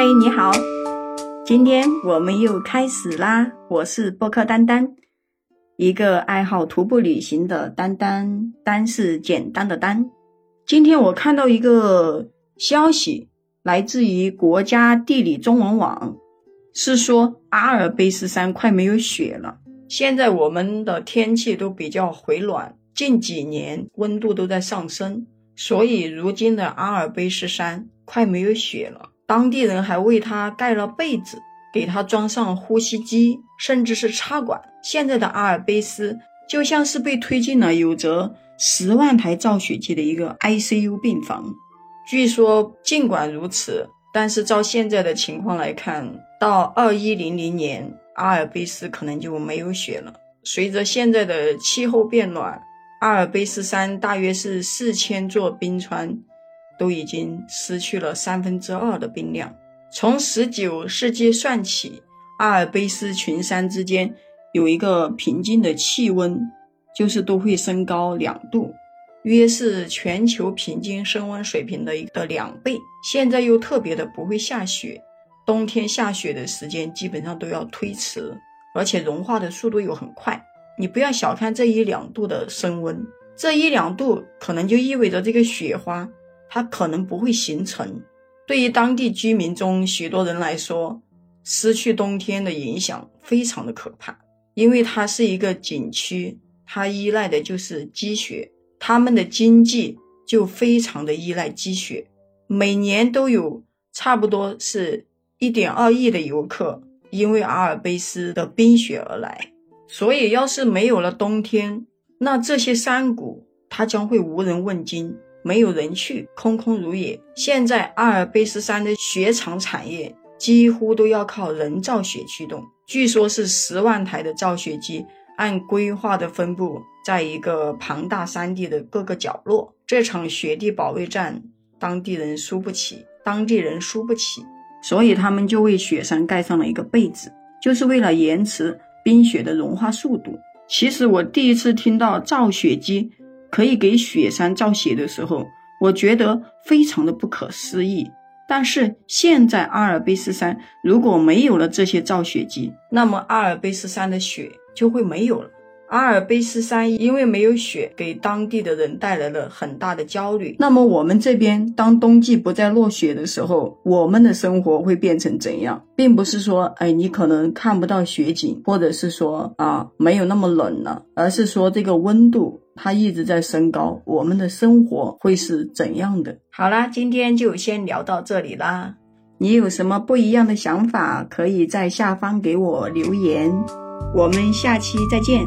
嗨，你好，今天我们又开始啦。我是播客丹丹，一个爱好徒步旅行的丹丹，丹是简单的丹。今天我看到一个消息，来自于国家地理中文网，是说阿尔卑斯山快没有雪了。现在我们的天气都比较回暖，近几年温度都在上升，所以如今的阿尔卑斯山快没有雪了。当地人还为他盖了被子，给他装上呼吸机，甚至是插管。现在的阿尔卑斯就像是被推进了有着十万台造血机的一个 ICU 病房。据说，尽管如此，但是照现在的情况来看，到二一零零年，阿尔卑斯可能就没有雪了。随着现在的气候变暖，阿尔卑斯山大约是四千座冰川。都已经失去了三分之二的冰量。从十九世纪算起，阿尔卑斯群山之间有一个平均的气温，就是都会升高两度，约是全球平均升温水平的一个两倍。现在又特别的不会下雪，冬天下雪的时间基本上都要推迟，而且融化的速度又很快。你不要小看这一两度的升温，这一两度可能就意味着这个雪花。它可能不会形成。对于当地居民中许多人来说，失去冬天的影响非常的可怕，因为它是一个景区，它依赖的就是积雪，他们的经济就非常的依赖积雪。每年都有差不多是一点二亿的游客因为阿尔卑斯的冰雪而来，所以要是没有了冬天，那这些山谷它将会无人问津。没有人去，空空如也。现在阿尔卑斯山的雪场产业几乎都要靠人造雪驱动，据说是十万台的造雪机按规划的分布在一个庞大山地的各个角落。这场雪地保卫战，当地人输不起，当地人输不起，所以他们就为雪山盖上了一个被子，就是为了延迟冰雪的融化速度。其实我第一次听到造雪机。可以给雪山造雪的时候，我觉得非常的不可思议。但是现在阿尔卑斯山如果没有了这些造雪机，那么阿尔卑斯山的雪就会没有了。阿尔卑斯山因为没有雪，给当地的人带来了很大的焦虑。那么我们这边当冬季不再落雪的时候，我们的生活会变成怎样？并不是说，哎，你可能看不到雪景，或者是说啊，没有那么冷了，而是说这个温度它一直在升高，我们的生活会是怎样的？好啦，今天就先聊到这里啦。你有什么不一样的想法，可以在下方给我留言。我们下期再见。